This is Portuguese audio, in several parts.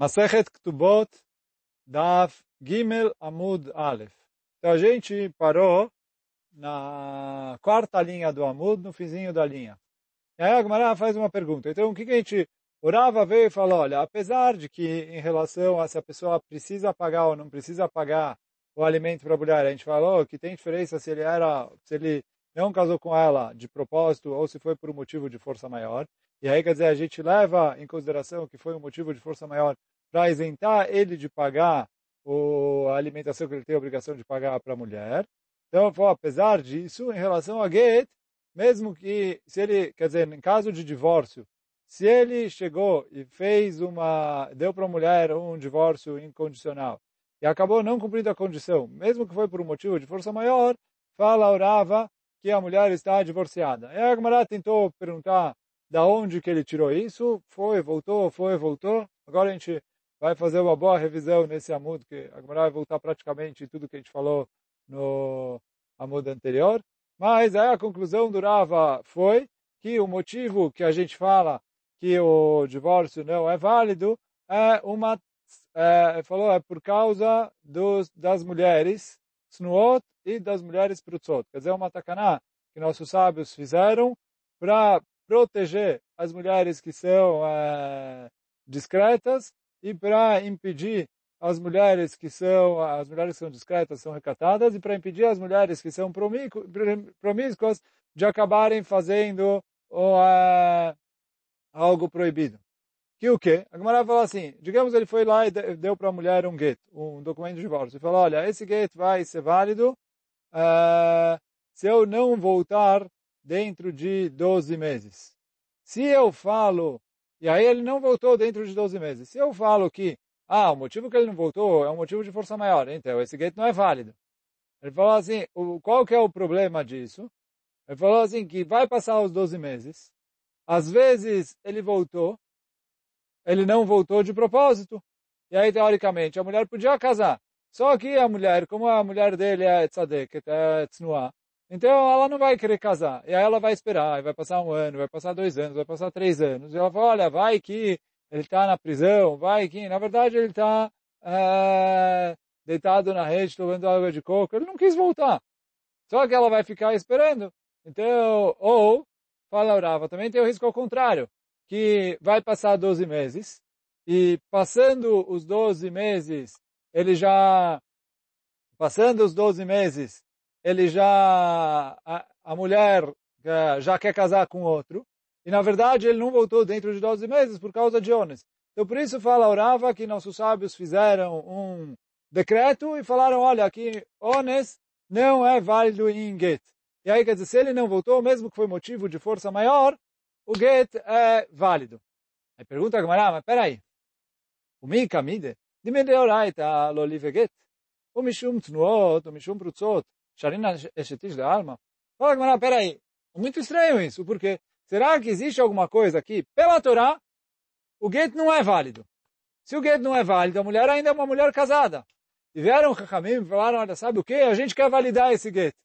Masechet Ktubot, Daf Gimel Amud Aleph. Então a gente parou na quarta linha do Amud, no fizinho da linha. E aí a Gemara faz uma pergunta. Então o que, que a gente orava, veio e falou, olha, apesar de que em relação a se a pessoa precisa pagar ou não precisa pagar o alimento para a mulher, a gente falou que tem diferença se ele era, se ele não casou com ela de propósito ou se foi por um motivo de força maior. E aí, quer dizer, a gente leva em consideração que foi um motivo de força maior para isentar ele de pagar o, a alimentação que ele tem a obrigação de pagar para a mulher. Então, apesar disso, em relação a get, mesmo que, se ele, quer dizer, em caso de divórcio, se ele chegou e fez uma, deu para a mulher um divórcio incondicional e acabou não cumprindo a condição, mesmo que foi por um motivo de força maior, fala orava que a mulher está divorciada. E a Gemara tentou perguntar da onde que ele tirou isso, foi, voltou, foi, voltou. Agora a gente vai fazer uma boa revisão nesse Amud, que agora vai voltar praticamente tudo que a gente falou no Amud anterior. Mas aí a conclusão do Rava foi que o motivo que a gente fala que o divórcio não é válido é uma é, falou é por causa dos, das mulheres snuot e das mulheres prutzot. Quer dizer, uma takaná que nossos sábios fizeram para proteger as mulheres que são é, discretas e para impedir as mulheres que são as mulheres que são discretas são recatadas e para impedir as mulheres que são promíscuas de acabarem fazendo uh, algo proibido. Que o quê? A Gemara fala assim, digamos ele foi lá e deu para a mulher um get, um documento de divórcio, e falou, olha, esse get vai ser válido uh, se eu não voltar dentro de 12 meses. Se eu falo, e aí ele não voltou dentro de 12 meses, se eu falo que, ah, o motivo que ele não voltou é um motivo de força maior, então esse gate não é válido. Ele falou assim, o, qual que é o problema disso? Ele falou assim, que vai passar os 12 meses, às vezes ele voltou, ele não voltou de propósito, e aí teoricamente a mulher podia casar. Só que a mulher, como a mulher dele é tzadek, é tznuah, então ela não vai querer casar. E aí ela vai esperar, vai passar um ano, vai passar dois anos, vai passar três anos. E ela fala, olha, vai que ele está na prisão, vai que, na verdade, ele está é, deitado na rede, tomando água de coco. Ele não quis voltar. Só que ela vai ficar esperando. Então, ou, fala Urava, também tem o risco ao contrário, que vai passar 12 meses, e passando os 12 meses, ele já, passando os 12 meses, ele já, a, a mulher é, já quer casar com outro, e na verdade ele não voltou dentro de 12 meses por causa de Ones. Então por isso fala Orava que nossos sábios fizeram um decreto e falaram, olha, aqui Ones não é válido em Get. E aí quer dizer, se ele não voltou, mesmo que foi motivo de força maior, o Get é válido. Aí pergunta a Gamara, mas peraí, o Mika Mide, de Oraita, Lolive Get, o Mishum Tnuot, o Mishum Prutzot, Sharina Eshetish de alma. Fala, Gamara, peraí. É muito estranho isso, porque será que existe alguma coisa aqui? Pela Torá, o gueto não é válido. Se o gueto não é válido, a mulher ainda é uma mulher casada. E vieram Chachamim e falaram, olha, sabe o que? A gente quer validar esse gueto.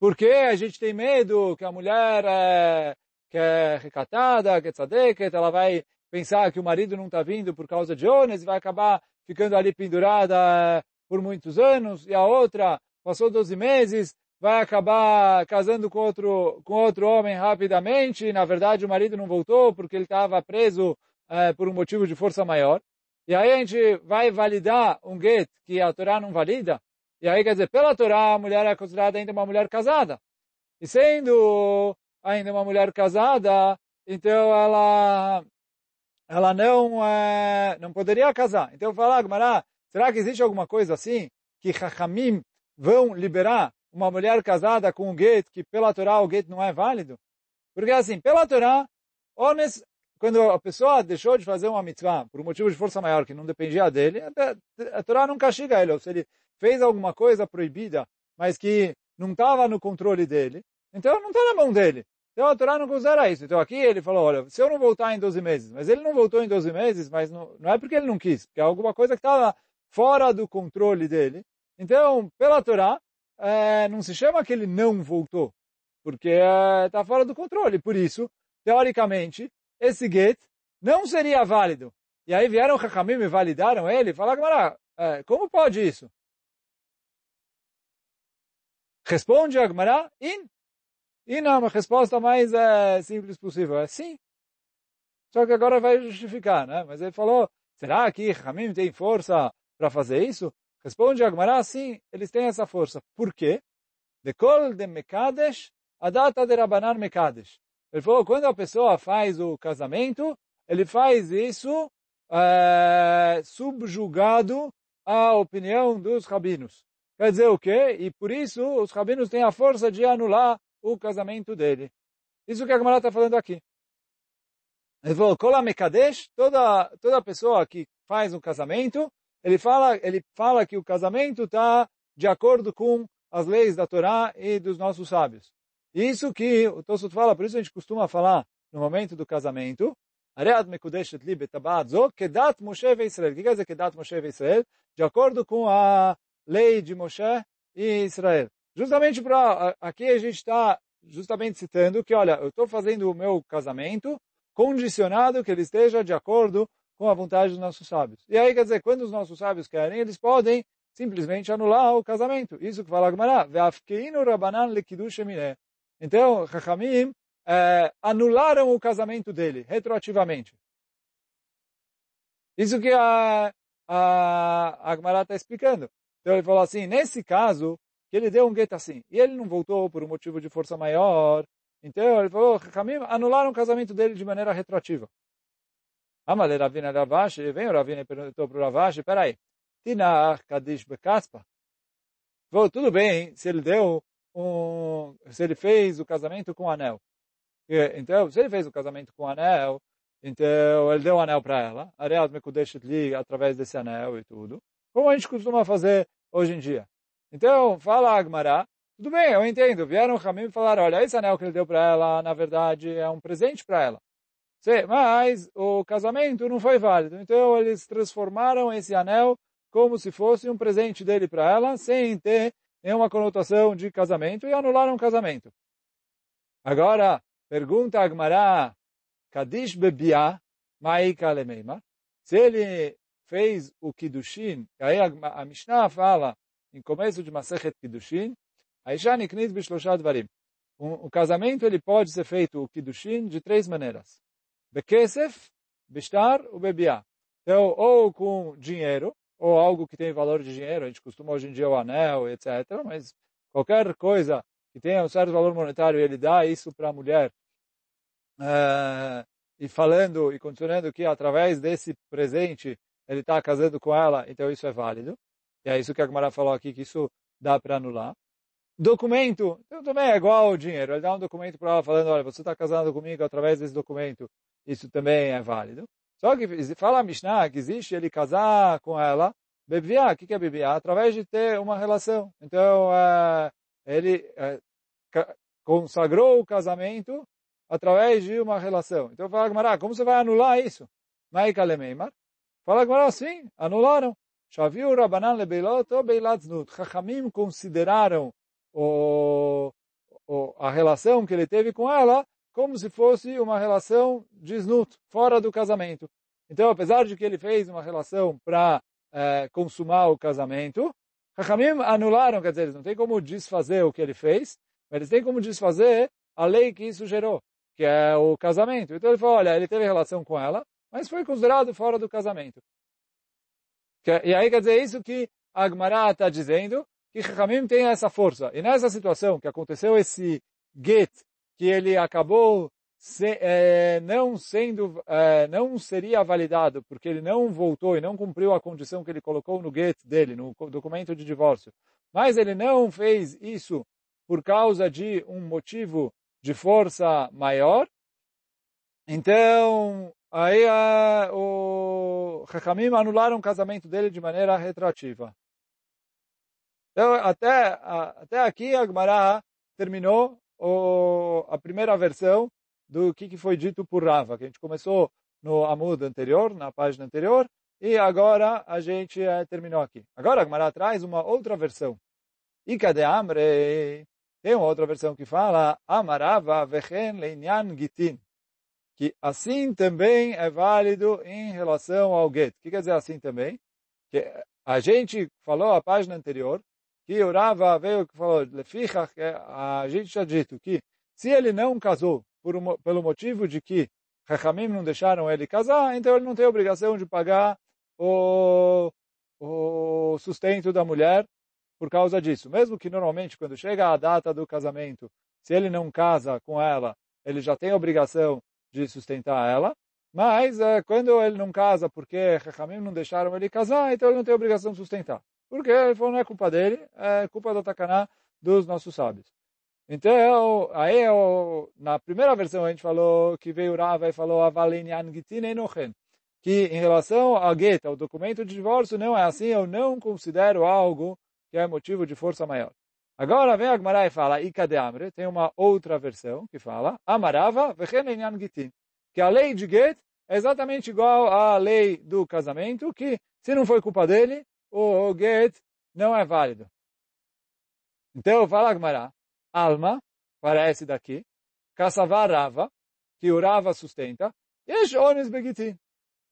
Porque a gente tem medo que a mulher é, que é recatada, que é tzadeket, ela vai pensar que o marido não está vindo por causa de Ones e vai acabar ficando ali pendurada por muitos anos, e a outra passou 12 meses, vai acabar casando com outro, com outro homem rapidamente, na verdade o marido não voltou porque ele estava preso é, por um motivo de força maior. E aí a gente vai validar um get que a Torá não valida, e aí quer dizer, pela Torá a mulher é considerada ainda uma mulher casada. E sendo ainda uma mulher casada, então ela ela não é, não poderia casar. Então fala, Gmará, será que existe alguma coisa assim que Chachamim vão liberar uma mulher casada com um gueto que pela Torá o gueto não é válido? Porque assim, pela Torá, honest, quando a pessoa deixou de fazer uma mitzvah por um motivo de força maior que não dependia dele, a, a Torá não castiga ele. Ou se ele fez alguma coisa proibida, mas que não estava no controle dele, então não está na mão dele. Então a Torá não considera isso. Então aqui ele falou, olha, se eu não voltar em 12 meses, mas ele não voltou em 12 meses, mas não, não é porque ele não quis, porque é alguma coisa que estava fora do controle dele, então, pela Torá, é, não se chama que ele não voltou, porque está é, fora do controle. Por isso, teoricamente, esse get não seria válido, E aí vieram o Hakamim e validaram ele, falaram, é, como pode isso? Responde Agmará, in. E não, a resposta mais é, simples possível, é sim. Só que agora vai justificar, né? Mas ele falou, será que Hamim tem força para fazer isso? Responde Agmará, sim, eles têm essa força. Por quê? De kol de Mekadesh, a data de Rabanan Mekadesh. Ele falou, quando a pessoa faz o casamento, ele faz isso é, subjugado à opinião dos rabinos. Quer dizer o quê? E por isso os rabinos têm a força de anular o casamento dele. Isso que a Gemara está falando aqui. Ele falou, Kola Mekadesh, toda, toda pessoa que faz um casamento, ele fala, ele fala que o casamento está de acordo com as leis da Torá e dos nossos sábios. Isso que o Tosut fala, por isso a gente costuma falar no momento do casamento, Moshe Israel. O que quer dizer Kedat Moshe Israel? De acordo com a lei de Moshe e Israel. Justamente para aqui a gente está justamente citando que, olha, eu estou fazendo o meu casamento condicionado que ele esteja de acordo com a vontade dos nossos sábios. E aí, quer dizer, quando os nossos sábios querem, eles podem simplesmente anular o casamento. Isso que fala Gemara, Então, Chachamim é, anularam o casamento dele, retroativamente. Isso que a, a, a está explicando. Então ele falou assim, nesse caso, que ele deu um gueto assim. E ele não voltou por um motivo de força maior. Então ele falou, Hamim anularam o casamento dele de maneira retroativa. Amale Ravina Ravashi, vem o Ravina e perguntou para o Ravashi, peraí, Tinach Kadish Bekaspa. Tudo bem se ele deu um, se ele fez o casamento com o anel. Então, se ele fez o casamento com o anel, então ele deu o anel para ela, Areat Mekudeshet Li, através desse anel e tudo, como a gente costuma fazer hoje em dia. Então, fala Agmará, tudo bem, eu entendo. Vieram o Hamim e falaram, olha, esse anel que ele deu para ela, na verdade, é um presente para ela. Mas o casamento não foi válido. Então, eles transformaram esse anel como se fosse um presente dele para ela, sem ter nenhuma conotação de casamento, e anularam o casamento. Agora, pergunta Agmará, Kadish bebia, maika. Se ele fez o Kiddushin, aí a, Mishnah fala em começo de Masechet Kiddushin, Aisha Niknit Bishlosha Dvarim. O casamento ele pode ser feito o Kiddushin de três maneiras. Bekesef, Bishtar ou Bebiá. Então, ou com dinheiro, ou algo que tem valor de dinheiro, a gente costuma hoje em dia o anel, etc. Mas qualquer coisa que tenha um certo valor monetário, ele dá isso para a mulher. Uh, e falando e continuando que através desse presente ele está casando com ela, então isso é válido. E é isso que a Gemara falou aqui, que isso dá para anular. Documento, então também é igual ao dinheiro. Ele dá um documento para ela falando, olha, você está casando comigo através desse documento. Isso também é válido. Só que fala a Mishnah que existe ele casar com ela, bebiá. O que é bebiá? Através de ter uma relação. Então, uh, ele uh, consagrou o casamento através de uma relação. Então, fala Gemara, como você vai anular isso? Maika lemeimar. Fala Gemara, sim, anularam. Shaviu Rabanan lebeilot ou beilat znut. Chachamim consideraram o, o, a relação que ele teve com ela como se fosse uma relação de fora do casamento. Então, apesar de que ele fez uma relação para é, consumar o casamento, Chachamim anularam, quer dizer, eles não têm como desfazer o que ele fez, mas eles têm como desfazer a lei que isso gerou, que é o casamento. Então ele falou, olha, ele teve relação com ela, mas foi considerado fora do casamento. E aí quer dizer isso que Agmará está dizendo, que Chachamim tem essa força. E nessa situação que aconteceu esse get, que ele acabou se, é, não sendo, é, não seria validado, porque ele não voltou e não cumpriu a condição que ele colocou no get dele, no documento de divórcio. Mas ele não fez isso por causa de um motivo de força maior. Então, Aí a, o Hakamim anularam o casamento dele de maneira retroativa. Então, até, até aqui a Gemara terminou o, a primeira versão do que, que foi dito por Rava, que a gente começou no Amud anterior, na página anterior, e agora a gente é, terminou aqui. Agora a traz uma outra versão. Ika de Amre, tem uma outra versão que fala Amarava vechen leinyan gitin que assim também é válido em relação ao get. O que quer dizer assim também? Que a gente falou a página anterior que o Rava veio que falou, que a gente já dito que se ele não casou um, pelo motivo de que Hachamim não deixaram ele casar, então ele não tem obrigação de pagar o, o sustento da mulher por causa disso. Mesmo que normalmente quando chega a data do casamento, se ele não casa com ela, ele já tem obrigação de sustentar ela, mas é, quando ele não casa porque Hachamim não deixaram ele casar, então ele não tem obrigação de sustentar. Porque ele falou, não é culpa dele, é culpa da Takaná dos nossos sábios. Então, aí na primeira versão a gente falou que veio Rava e falou que em relação ao get, ao documento de divórcio, não é assim, eu não considero algo que é motivo de força maior. Agora vem a Gemara e fala, Ika de Amre, tem uma outra versão que fala, Amarava que a lei de get é exatamente igual à lei do casamento, que se não foi culpa dele, o get não é válido. Então, fala Agmará, alma, parece daqui, Kassavar Rava, que o Rava sustenta, e Ones Begitin,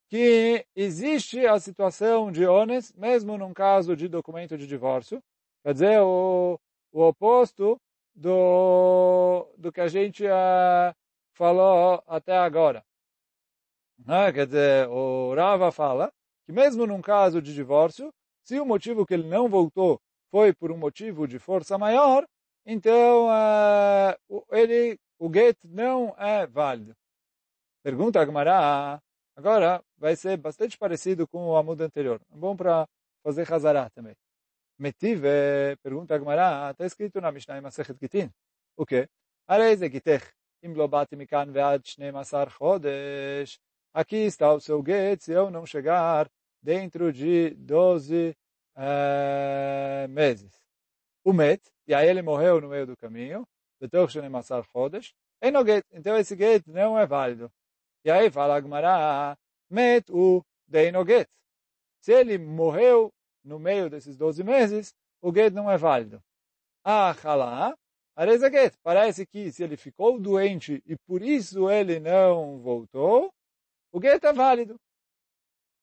que existe a situação de Ones, mesmo num caso de documento de divórcio, quer dizer, o, o oposto do, do que a gente uh, falou até agora. Né? Quer dizer, o Rava fala que mesmo num caso de divórcio, se o motivo que ele não voltou foi por um motivo de força maior, então uh, ele, o get não é válido. Pergunta a Gemara, agora vai ser bastante parecido com o amudo anterior. É bom para fazer Hazará também. Metive, pergunta a Gemara, está escrito na Mishnah em Masechet Gitin. O quê? Arei gitech, vead masar. Aqui está o seu get, se eu não chegar dentro de 12 uh, meses. O Met, e aí ele morreu no meio do caminho, então esse get não é válido. E aí fala Agmará, Met o get. Se ele morreu no meio desses 12 meses, o get não é válido. Ah, halá, areza get. Parece que se ele ficou doente e por isso ele não voltou, o get é válido.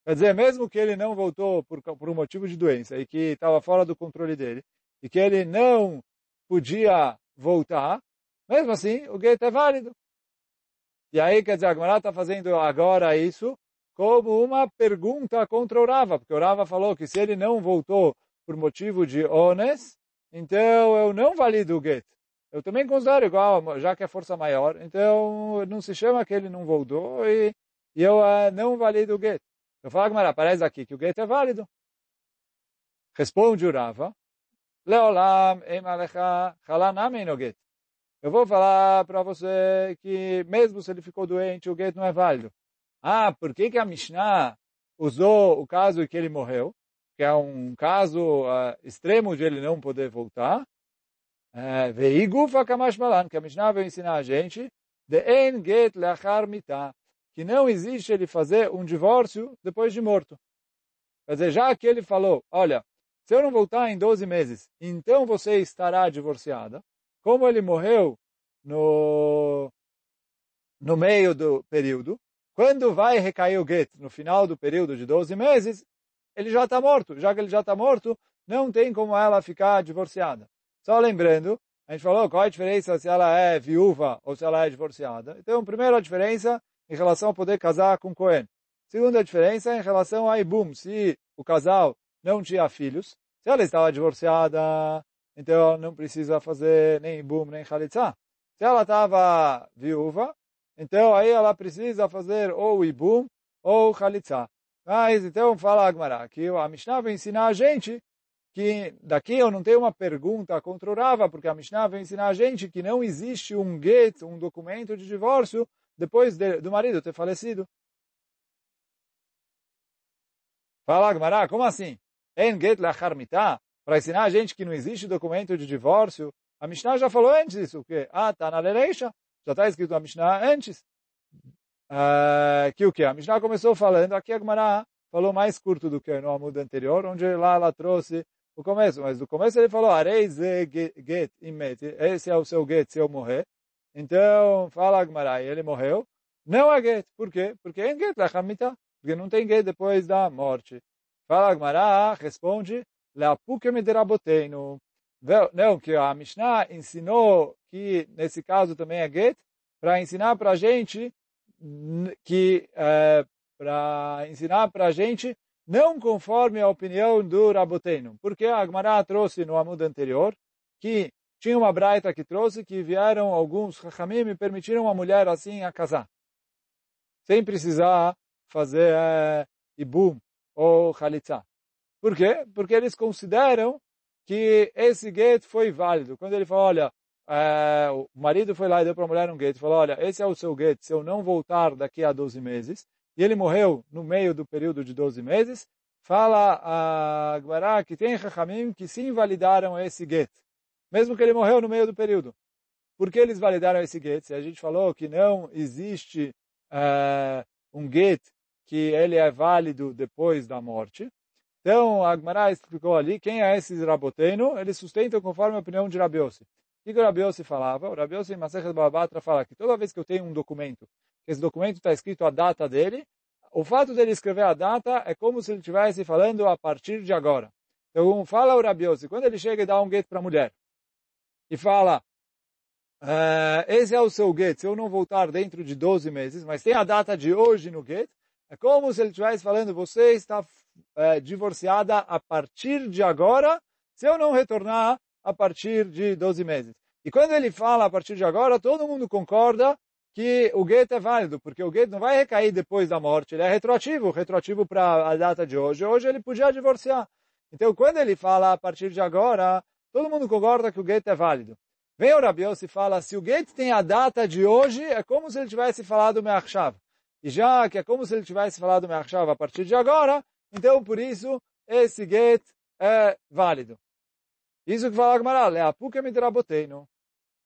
Quer dizer, mesmo que ele não voltou por, por um motivo de doença e que estava fora do controle dele, e que ele não podia voltar, mesmo assim, o get é válido. E aí, quer dizer, a Gemara está fazendo agora isso como uma pergunta contra o Rava, porque o Rava falou que se ele não voltou por motivo de ones, então eu não valido o get. Eu também considero igual, já que é força maior, então não se chama que ele não voltou e, e eu uh, não valido o get. Eu falo, Gamara, aparece aqui que o get é válido. Responde o Rava, Leolam em alecha no get. Eu vou falar para você que mesmo se ele ficou doente, o get não é válido. Ah, por que, que a Mishnah usou o caso que ele morreu? Que é um caso uh, extremo de ele não poder voltar. Eh, Veigufa kamash que a Mishnah vai ensinar a gente de en get leachar mitah que não existe ele fazer um divórcio depois de morto. Quer dizer, já que ele falou, olha, se eu não voltar em 12 meses, então você estará divorciada. Como ele morreu no, no meio do período, quando vai recair o get no final do período de 12 meses, ele já está morto. Já que ele já está morto, não tem como ela ficar divorciada. Só lembrando, a gente falou qual é a diferença se ela é viúva ou se ela é divorciada. Então, primeiro a diferença em relação a poder casar com Cohen. Segunda diferença é em relação a Ibum, se o casal não tinha filhos, se ela estava divorciada, então não precisa fazer nem Ibum, nem Khalitsa. Se ela estava viúva, então aí ela precisa fazer ou Ibum ou Khalitsa. Mas então fala Agmará, que a Mishnah vai ensinar a gente que daqui eu não tenho uma pergunta contra o Rava, porque a Mishnah vai ensinar a gente que não existe um get, um documento de divórcio, depois de, do marido ter falecido. Fala, Gmará, como assim? Mitah? Para ensinar a gente que não existe documento de divórcio. A Mishnah já falou antes isso. O quê? Ah, está na Lereisha. Já está escrito na Mishnah antes. Uh, que o que? A Mishnah começou falando, aqui a Gmará falou mais curto do que no Amud anterior, onde lá ela trouxe o começo. Mas no começo ele falou, Arei ze get imet. Esse é o seu get se eu morrer. Então, fala Agmarai, ele morreu. não há get. Por quê? Porque em get lechamita. Porque não tem get depois da morte. Fala Agmará, responde, leapukem deraboteinu. Não, que a Mishnah ensinou que nesse caso também é get, para ensinar para a gente que é, para ensinar para a gente não conforme a opinião do Raboteno. Porque a Agmará trouxe no amudo anterior que tinha uma braita que trouxe que vieram alguns Chachamim e permitiram uma mulher assim a casar. Sem precisar fazer é, ibum ou chalitza. Por quê? Porque eles consideram que esse get foi válido. Quando ele falou, olha, é, o marido foi lá e deu para a mulher um get, falou, olha, esse é o seu get, se eu não voltar daqui a 12 meses, e ele morreu no meio do período de 12 meses, fala a Gmará que tem Chachamim que sim validaram esse get, mesmo que ele morreu no meio do período. Por que eles validaram esse get? Se a gente falou que não existe é, um get que ele é válido depois da morte, então, a Agmará explicou ali, quem é esse Raboteno? Eles sustentam conforme a opinião de Rabiose. O que o Rabiose falava? O Rabiose em Masechet Babatra fala que toda vez que eu tenho um documento, esse documento está escrito a data dele, o fato dele escrever a data é como se ele estivesse falando a partir de agora. Então, fala o Rabiose, quando ele chega e dá um gueto para a mulher, e fala, uh, esse é o seu gueto, se eu não voltar dentro de 12 meses, mas tem a data de hoje no gueto, é como se ele estivesse falando, você está é, divorciada a partir de agora, se eu não retornar a partir de 12 meses. E quando ele fala a partir de agora, todo mundo concorda que o gueto é válido, porque o gueto não vai recair depois da morte, ele é retroativo, retroativo para a data de hoje. Hoje ele podia divorciar. Então, quando ele fala a partir de agora, Todo mundo concorda que o Gate é válido. Vem o Rabiose e fala, se o Gate tem a data de hoje, é como se ele tivesse falado Me'achshav. E já que é como se ele tivesse falado Me'achshav a partir de agora, então por isso esse Gate é válido. Isso que fala Agmará, Leapuca me draboteino.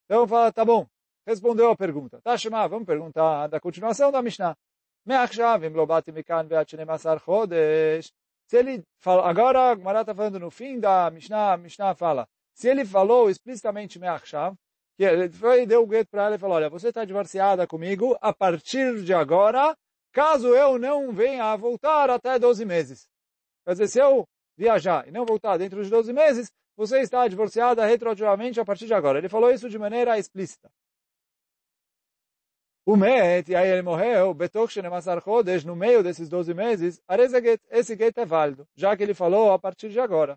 Então fala, tá bom, respondeu a pergunta. Tá, Shema, vamos perguntar da continuação da Mishnah. Me'achshav im lobati masar chodesh. Se ele fala, agora Agmará está falando no fim da Mishnah, a Mishnah fala, se ele falou explicitamente Meachshav, que ele foi, deu o gueto para ela e falou, olha, você está divorciada comigo a partir de agora, caso eu não venha a voltar até 12 meses. Quer dizer, se eu viajar e não voltar dentro de 12 meses, você está divorciada retroativamente a partir de agora. Ele falou isso de maneira explícita. O Met, e aí ele morreu, no meio desses 12 meses, esse get é válido, já que ele falou a partir de agora.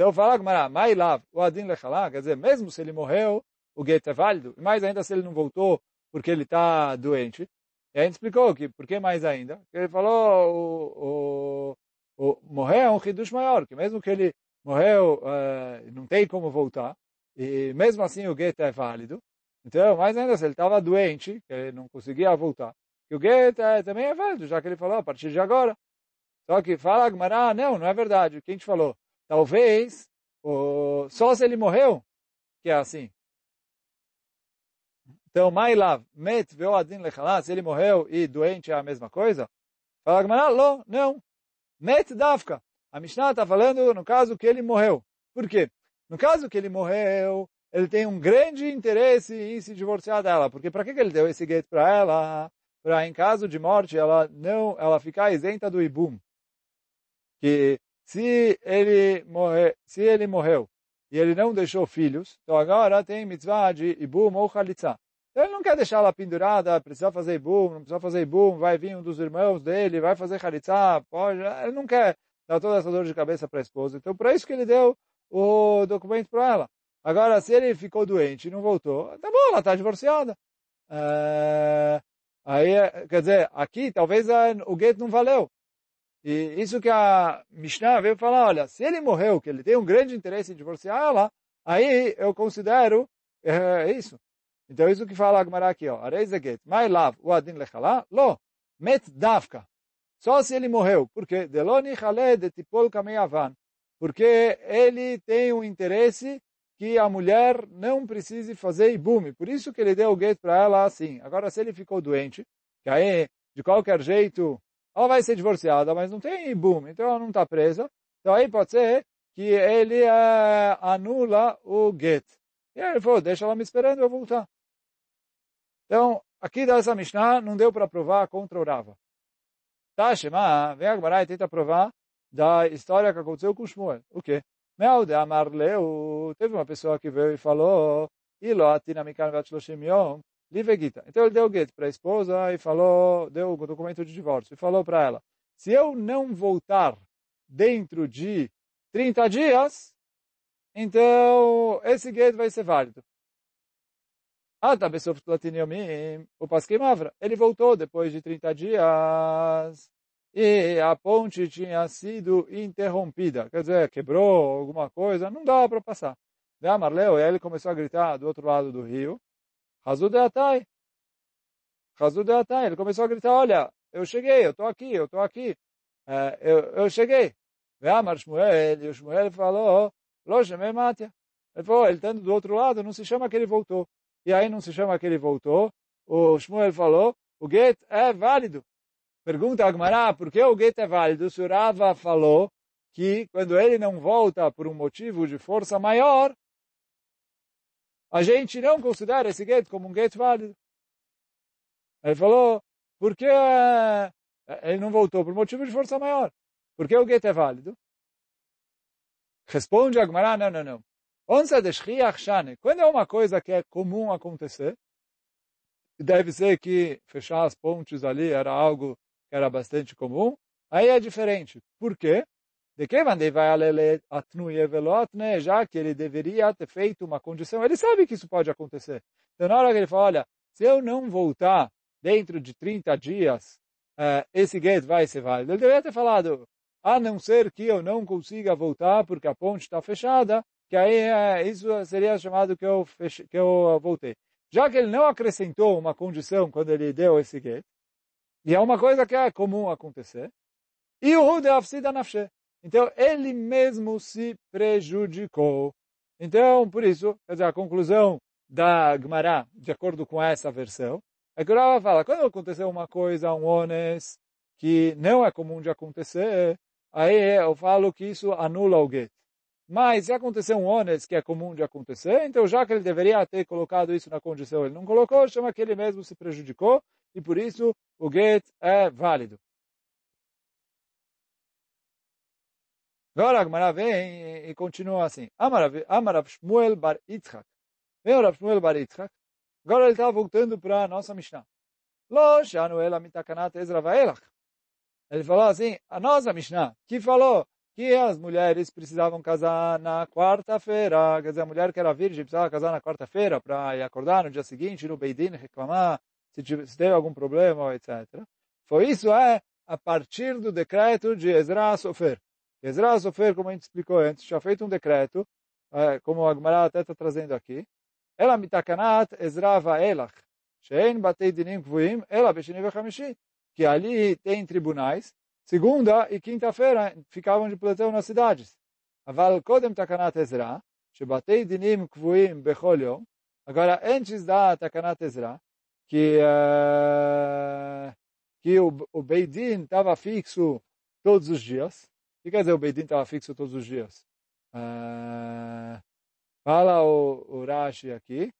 Então fala Gmará, Mai Lav, o Adin Lechalá, quer dizer, mesmo se ele morreu, o get é válido, e mais ainda se ele não voltou porque ele está doente, e a gente explicou que, por que mais ainda? Ele falou, o, o, o morrer é um hidush maior, que mesmo que ele morreu, uh, não tem como voltar, e mesmo assim o gueto é válido. Então, mais ainda, se ele estava doente, que ele não conseguia voltar, que o gueto é, também é válido, já que ele falou a partir de agora. Só que fala Agmará, não, não é verdade. O que a gente falou? Talvez, o, só se ele morreu, que é assim. Então, Mailav, met veoadin lechalá, se ele morreu e doente é a mesma coisa? Fala Gmará, não, não. Met davka. A Mishnah está falando no caso que ele morreu. Por quê? No caso que ele morreu, ele tem um grande interesse em se divorciar dela. Porque para que ele deu esse gueto para ela? Para, em caso de morte, ela não, ela ficar isenta do ibum. Que se ele, morrer, se ele morreu e ele não deixou filhos, então agora tem mitzvah de ibum ou chalitza. Ele não quer deixar ela pendurada, precisa fazer boom, não precisa fazer boom, vai vir um dos irmãos dele, vai fazer haritza, pode. Ele não quer dar toda essa dor de cabeça para a esposa. Então, por isso que ele deu o documento para ela. Agora, se ele ficou doente e não voltou, tá bom, ela está divorciada. É... Aí, quer dizer, aqui talvez o gueto não valeu. E isso que a Mishnah veio falar, olha, se ele morreu, que ele tem um grande interesse em divorciar ela, aí eu considero é, isso. Então, isso que fala a Gemara aqui, ó. Areizeget, mai lav, o adin lechalá, lo, met davka. Só se ele morreu. Por quê? Deloni chale de tipol kameyavan. Porque ele tem um interesse que a mulher não precise fazer ibume. Por isso que ele deu o get para ela assim. Agora, se ele ficou doente, que aí, de qualquer jeito, ela vai ser divorciada, mas não tem ibume, então ela não está presa. Então aí pode ser que ele é, anula o get. E aí ele falou, deixa ela me esperando, eu voltar. Então, aqui dessa Mishnah não deu para provar contra o Rava. Tá, Shema, vem agora e tenta provar da história que aconteceu com Shmuel. O quê? Meu de Amarleu, teve uma pessoa que veio e falou, Ilo atina vat shloshim yom, livegita. Então ele deu o get para a esposa e falou, deu o documento de divórcio e falou para ela, se eu não voltar dentro de 30 dias, então esse get vai ser válido. Ah, tá, o Pasquim Mavra. Ele voltou depois de 30 dias e a ponte tinha sido interrompida. Quer dizer, quebrou alguma coisa, não dava para passar. Vê Marleu, ele começou a gritar do outro lado do rio, Hazud Atai. Hazud Atai. Ele começou a gritar, olha, eu cheguei, eu estou aqui, eu estou aqui. É, eu, eu cheguei. Vê Amar Shmuel, e o Shmuel falou, Loja Matia. Ele falou, ele estando do outro lado, não se chama que ele voltou. E aí não se chama que ele voltou. O Shmuel falou, o get é válido. Pergunta Agmará, por que o get é válido? Se o Rava falou que quando ele não volta por um motivo de força maior, a gente não considera esse get como um get válido. Ele falou, porque eh, ele não voltou por motivo de força maior. Por que o get é válido? Responde Agmará, não, não, não. Onça de. Quando é uma coisa que é comum acontecer, deve ser que fechar as pontes ali era algo que era bastante comum, aí é diferente. Por quê? De que vai já que ele deveria ter feito uma condição, ele sabe que isso pode acontecer. Então, na hora que ele fala, olha, se eu não voltar dentro de 30 dias, uh, esse gate vai ser válido. Ele deveria ter falado, a não ser que eu não consiga voltar porque a ponte está fechada, que aí é, isso seria chamado que eu, feche, que eu voltei. Já que ele não acrescentou uma condição quando ele deu esse get, e é uma coisa que é comum acontecer, e o Rude Afsida Nafshe. Então, ele mesmo se prejudicou. Então, por isso, quer dizer, a conclusão da Gemara, de acordo com essa versão, é que o Rava fala, quando aconteceu uma coisa, um ones, que não é comum de acontecer, aí eu falo que isso anula o get. Mas se acontecer um ones que é comum de acontecer, então já que ele deveria ter colocado isso na condição, ele não colocou, chama que ele mesmo se prejudicou, e por isso o get é válido. Agora a Gemara vem e continua assim. Amarav Shmuel bar Yitzchak. Vem o Rav Shmuel bar Yitzchak. Agora ele está voltando para a nossa Mishnah. Lo shanu ela mitakanat Ezra vaelach. Ele falou assim, a nossa Mishnah, que falou que as mulheres precisavam casar na quarta-feira. Quer dizer, a mulher que era virgem precisava casar na quarta-feira para acordar no dia seguinte, no Beidin, reclamar se, se teve algum problema, etc. Foi isso é a partir do decreto de Ezra Sofer. Ezra Sofer, como a gente explicou antes, tinha feito um decreto, é, como a Gemara até está trazendo aqui, ela mitakanat Ezra vaelach, shein batei dinim kvuim, ela beshini vechamishi, que ali tem tribunais segunda e quinta-feira ficavam de plantão nas cidades. Aval kodem takanat Ezra, shebatei dinim kvuim bechol yom, agora antes da takanat Ezra, que, uh, que o, o Beidin estava fixo todos os dias. O que quer dizer o Beidin estava fixo todos os dias? Uh, fala o, o Rashi aqui,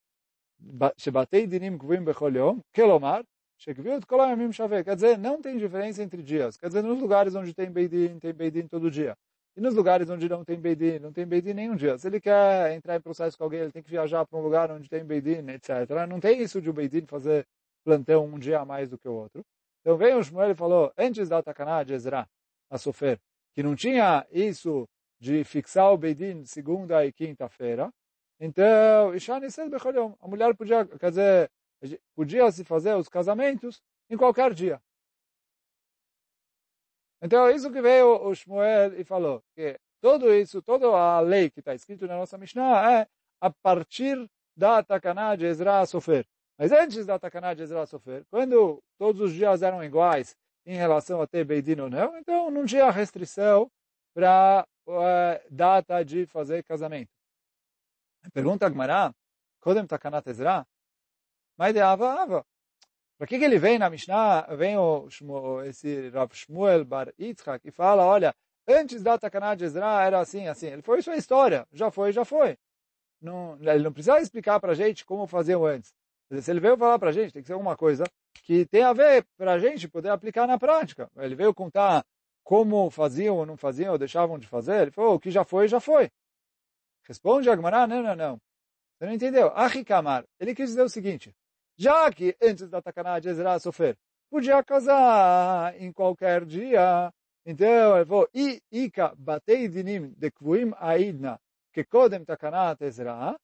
Shebatei dinim gvim bechol kelomar, shekviot kol yamim. Quer dizer, não tem diferença entre dias. Quer dizer, nos lugares onde tem Beidin, tem Beidin todo dia. E nos lugares onde não tem Beidin, não tem Beidin nenhum dia. Se ele quer entrar em processo com alguém, ele tem que viajar para um lugar onde tem Beidin, etc. Não tem isso de o Beidin fazer plantão um dia a mais do que o outro. Então vem o Shmuel e falou, antes da Takaná de Ezra, a sofrer, que não tinha isso de fixar o Beidin segunda e quinta-feira, então, a mulher podia, quer dizer, podia se fazer os casamentos em qualquer dia. Então, é isso que veio o Shmuel e falou, que tudo isso, toda a lei que está escrito na nossa Mishnah é a partir da Takaná de Ezra Sofer. Mas antes da Takaná de Ezra Sofer, quando todos os dias eram iguais em relação a ter Beidin ou não, então não tinha restrição para uh, data de fazer casamento. Pergunta a Gmará, Kodem Takanat Ezra, mas de Ava, Ava. Para que, que ele vem na Mishnah, vem o, esse Rav Shmuel Bar Yitzchak e fala, olha, antes da Takanah de Ezra era assim, assim. Ele foi sua história, já foi, já foi. Não, ele não precisa explicar para a gente como fazer o antes. Se ele veio falar para a gente, tem que ser alguma coisa que tem a ver para a gente poder aplicar na prática. Ele veio contar como faziam ou não faziam, ou deixavam de fazer. Ele falou, o que já foi, já foi. Responde Agmará, não, não, não. Você não entendeu? Ahikamar, ele quis dizer o seguinte, já que antes da Takaná de Ezra sofrer, podia casar em qualquer dia, então ele falou, Ika batei dinim de kvuim aidna, que kodem Takaná Ezra,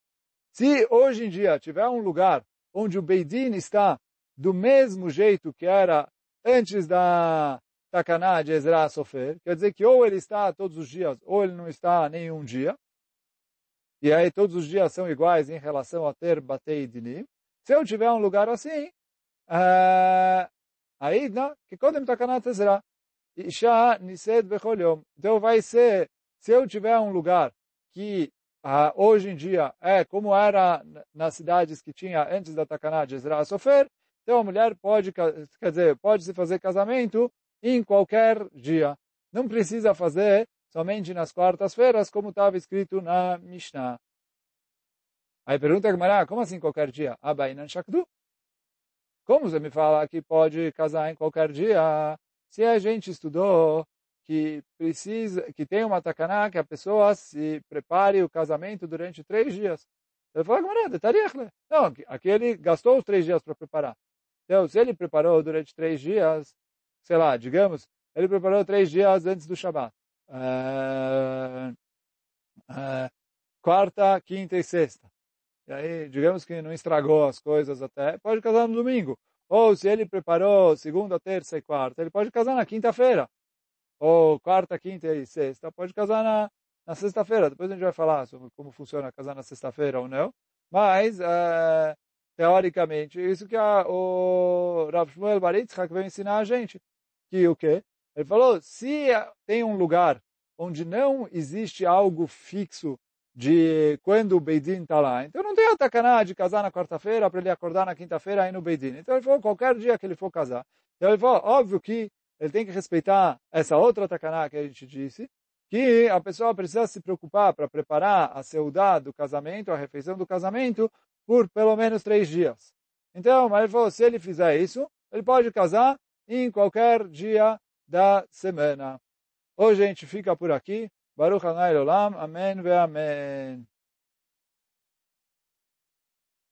se hoje em dia tiver um lugar onde o Beidin está do mesmo jeito que era antes da Takaná de Ezra Sofer, quer dizer que ou ele está todos os dias, ou ele não está nenhum dia, e aí todos os dias são iguais em relação a ter Batei Dinim. Se eu tiver um lugar assim, uh, aí, não, que Kodem Takaná Ezra, Isha Nised Bechol Yom. Então vai ser, se eu tiver um lugar que ah, hoje em dia é como era nas cidades que tinha antes da Takaná de Ezra Sofer, então a mulher pode, quer dizer, pode se fazer casamento em qualquer dia. Não precisa fazer somente nas quartas-feiras, como estava escrito na Mishnah. Aí pergunta a Gemara, como assim qualquer dia? Abainan Shakdu. Como você me fala que pode casar em qualquer dia? Se a gente estudou que precisa, que tem uma takaná, que a pessoa se prepare o casamento durante três dias. Ele falou, não, aqui ele gastou os três dias para preparar. Então, se ele preparou durante três dias, sei lá, digamos, ele preparou três dias antes do Shabat. Uh, uh, quarta, quinta e sexta. E aí, digamos que não estragou as coisas até, pode casar no domingo. Ou se ele preparou segunda, terça e quarta, ele pode casar na quinta-feira ou quarta, quinta e sexta, pode casar na, na sexta-feira. Depois a gente vai falar sobre como funciona casar na sexta-feira ou não. Mas, é, teoricamente, isso que a, o Rav Shmuel Baritzhak veio ensinar a gente. Que o quê? Ele falou, se tem um lugar onde não existe algo fixo de quando o Beidin está lá. Então não tem a tacaná de casar na quarta-feira para ele acordar na quinta-feira aí no Beidin. Então ele falou, qualquer dia que ele for casar. Então ele falou, óbvio que ele tem que respeitar essa outra takaná que a gente disse, que a pessoa precisa se preocupar para preparar a seudá do casamento, a refeição do casamento, por pelo menos três dias. Então, mas ele falou, se ele fizer isso, ele pode casar em qualquer dia da semana. Hoje a gente fica por aqui. Baruch Hanai Olam. Amém ve Amém.